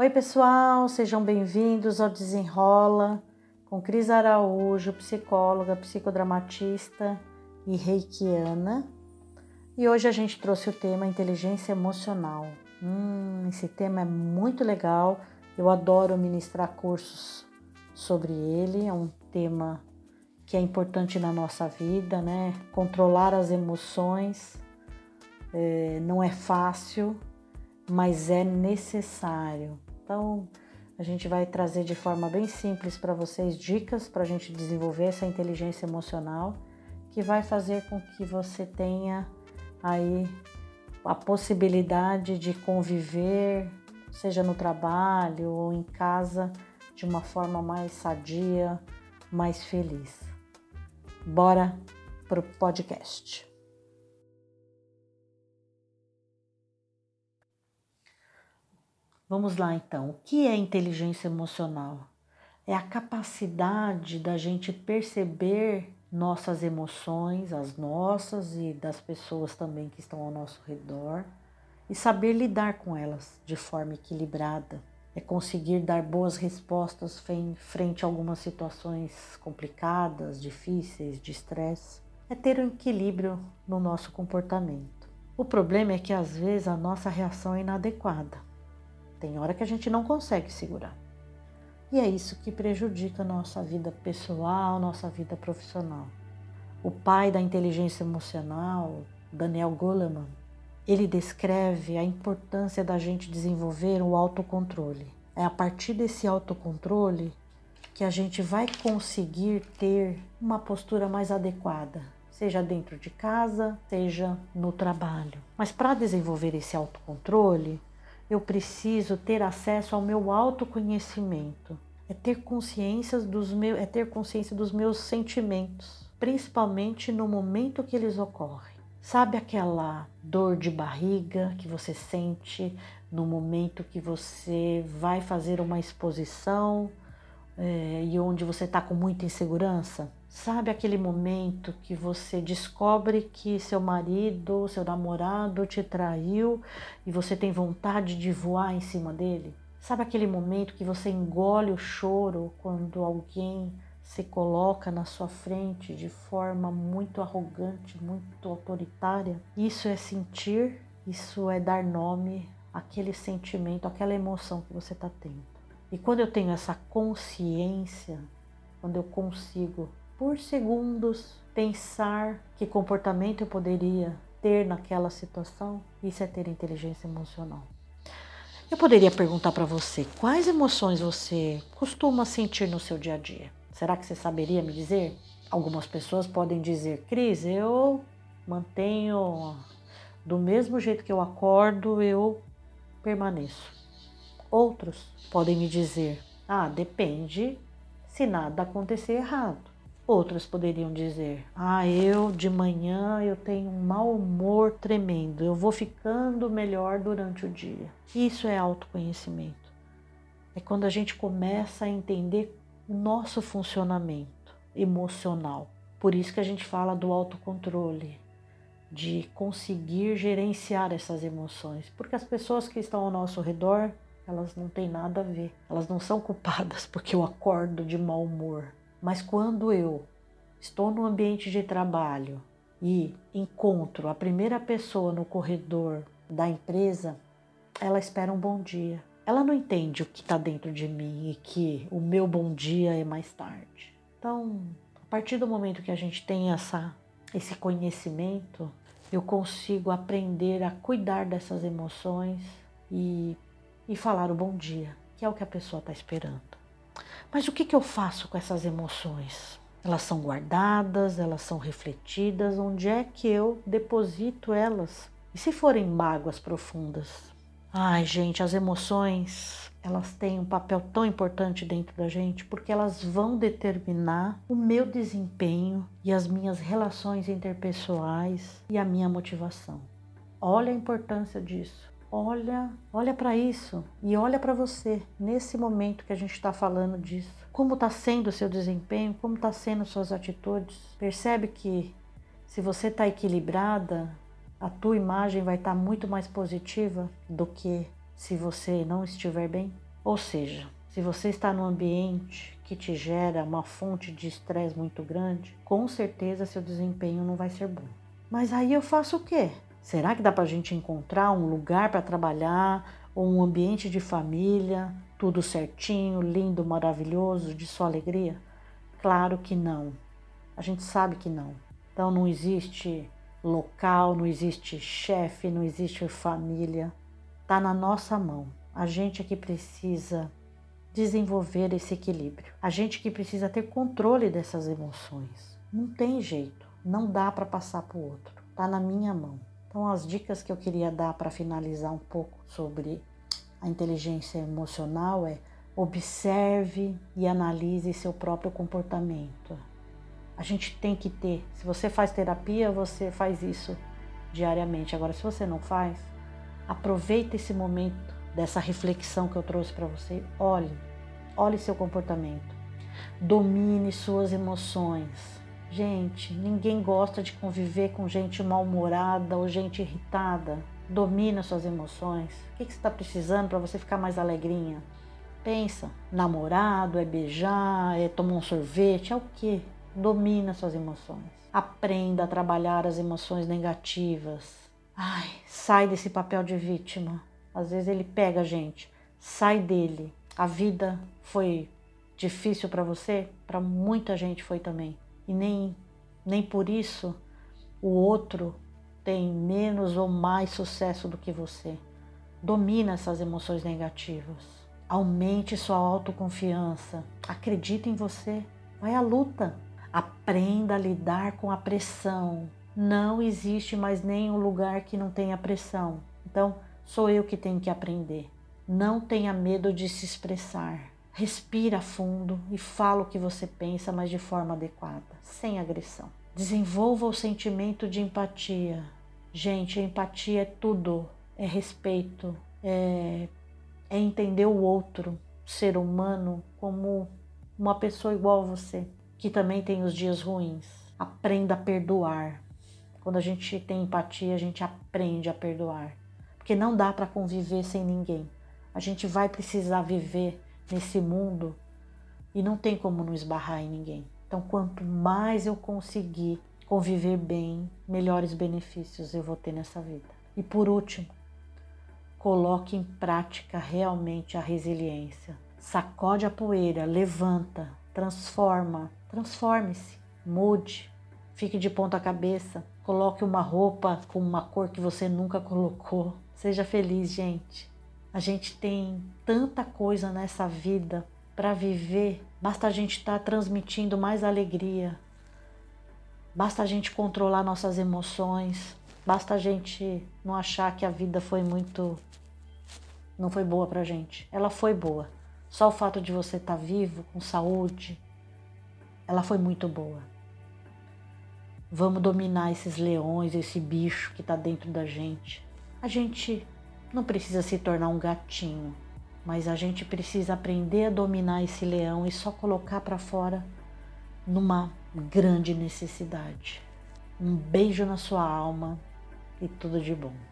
Oi, pessoal, sejam bem-vindos ao Desenrola com Cris Araújo, psicóloga, psicodramatista e reikiana. E hoje a gente trouxe o tema inteligência emocional. Hum, esse tema é muito legal, eu adoro ministrar cursos sobre ele, é um tema que é importante na nossa vida, né? Controlar as emoções é, não é fácil, mas é necessário. Então, a gente vai trazer de forma bem simples para vocês dicas para a gente desenvolver essa inteligência emocional que vai fazer com que você tenha aí a possibilidade de conviver, seja no trabalho ou em casa, de uma forma mais sadia, mais feliz. Bora pro podcast. Vamos lá então. O que é inteligência emocional? É a capacidade da gente perceber nossas emoções, as nossas e das pessoas também que estão ao nosso redor, e saber lidar com elas de forma equilibrada. É conseguir dar boas respostas frente a algumas situações complicadas, difíceis, de estresse. É ter um equilíbrio no nosso comportamento. O problema é que às vezes a nossa reação é inadequada tem hora que a gente não consegue segurar. E é isso que prejudica nossa vida pessoal, nossa vida profissional. O pai da inteligência emocional, Daniel Goleman, ele descreve a importância da gente desenvolver o autocontrole. É a partir desse autocontrole que a gente vai conseguir ter uma postura mais adequada, seja dentro de casa, seja no trabalho. Mas para desenvolver esse autocontrole, eu preciso ter acesso ao meu autoconhecimento. É ter consciência dos meus, é ter consciência dos meus sentimentos, principalmente no momento que eles ocorrem. Sabe aquela dor de barriga que você sente no momento que você vai fazer uma exposição é, e onde você está com muita insegurança? Sabe aquele momento que você descobre que seu marido, seu namorado te traiu e você tem vontade de voar em cima dele? Sabe aquele momento que você engole o choro quando alguém se coloca na sua frente de forma muito arrogante, muito autoritária? Isso é sentir, isso é dar nome àquele sentimento, àquela emoção que você está tendo. E quando eu tenho essa consciência, quando eu consigo por segundos pensar que comportamento eu poderia ter naquela situação, isso é ter inteligência emocional. Eu poderia perguntar para você quais emoções você costuma sentir no seu dia a dia. Será que você saberia me dizer? Algumas pessoas podem dizer, Cris, eu mantenho do mesmo jeito que eu acordo, eu permaneço. Outros podem me dizer, ah, depende se nada acontecer errado. Outras poderiam dizer: "Ah, eu de manhã eu tenho um mau humor tremendo. Eu vou ficando melhor durante o dia". Isso é autoconhecimento. É quando a gente começa a entender o nosso funcionamento emocional. Por isso que a gente fala do autocontrole, de conseguir gerenciar essas emoções, porque as pessoas que estão ao nosso redor, elas não têm nada a ver. Elas não são culpadas porque eu acordo de mau humor mas quando eu estou no ambiente de trabalho e encontro a primeira pessoa no corredor da empresa, ela espera um bom dia. Ela não entende o que está dentro de mim e que o meu bom dia é mais tarde. Então, a partir do momento que a gente tem essa, esse conhecimento, eu consigo aprender a cuidar dessas emoções e, e falar o bom dia, que é o que a pessoa está esperando. Mas o que, que eu faço com essas emoções? Elas são guardadas, elas são refletidas, onde é que eu deposito elas? E se forem mágoas profundas? Ai, gente, as emoções, elas têm um papel tão importante dentro da gente porque elas vão determinar o meu desempenho e as minhas relações interpessoais e a minha motivação. Olha a importância disso. Olha, olha para isso e olha para você nesse momento que a gente está falando disso. Como está sendo o seu desempenho? Como está sendo suas atitudes? Percebe que se você está equilibrada, a tua imagem vai estar tá muito mais positiva do que se você não estiver bem. Ou seja, se você está num ambiente que te gera uma fonte de estresse muito grande, com certeza seu desempenho não vai ser bom. Mas aí eu faço o quê? Será que dá para a gente encontrar um lugar para trabalhar ou um ambiente de família, tudo certinho, lindo, maravilhoso, de sua alegria? Claro que não. A gente sabe que não. Então não existe local, não existe chefe, não existe família. Está na nossa mão. A gente é que precisa desenvolver esse equilíbrio. A gente que precisa ter controle dessas emoções. Não tem jeito, não dá para passar para o outro. Está na minha mão. Então, as dicas que eu queria dar para finalizar um pouco sobre a inteligência emocional é observe e analise seu próprio comportamento. A gente tem que ter. Se você faz terapia, você faz isso diariamente. Agora, se você não faz, aproveita esse momento dessa reflexão que eu trouxe para você. Olhe, olhe seu comportamento. Domine suas emoções. Gente, ninguém gosta de conviver com gente mal-humorada ou gente irritada. Domina suas emoções. O que, você está precisando para você ficar mais alegrinha? Pensa, namorado, é beijar, é tomar um sorvete, é o quê? Domina suas emoções. Aprenda a trabalhar as emoções negativas. Ai, sai desse papel de vítima. Às vezes ele pega a gente. Sai dele. A vida foi difícil para você? Para muita gente foi também e nem, nem por isso o outro tem menos ou mais sucesso do que você. Domina essas emoções negativas. Aumente sua autoconfiança. Acredite em você. Vai à luta. Aprenda a lidar com a pressão. Não existe mais nenhum lugar que não tenha pressão. Então, sou eu que tenho que aprender. Não tenha medo de se expressar. Respira fundo e fala o que você pensa, mas de forma adequada, sem agressão. Desenvolva o sentimento de empatia. Gente, empatia é tudo. É respeito, é, é entender o outro, ser humano, como uma pessoa igual a você, que também tem os dias ruins. Aprenda a perdoar. Quando a gente tem empatia, a gente aprende a perdoar. Porque não dá para conviver sem ninguém. A gente vai precisar viver nesse mundo e não tem como não esbarrar em ninguém. Então, quanto mais eu conseguir conviver bem, melhores benefícios eu vou ter nessa vida. E por último, coloque em prática realmente a resiliência. Sacode a poeira, levanta, transforma, transforme-se, mude, fique de ponta cabeça, coloque uma roupa com uma cor que você nunca colocou. Seja feliz, gente. A gente tem tanta coisa nessa vida para viver, basta a gente estar tá transmitindo mais alegria, basta a gente controlar nossas emoções, basta a gente não achar que a vida foi muito. não foi boa pra gente. Ela foi boa. Só o fato de você estar tá vivo, com saúde, ela foi muito boa. Vamos dominar esses leões, esse bicho que está dentro da gente. A gente não precisa se tornar um gatinho, mas a gente precisa aprender a dominar esse leão e só colocar para fora numa grande necessidade. Um beijo na sua alma e tudo de bom.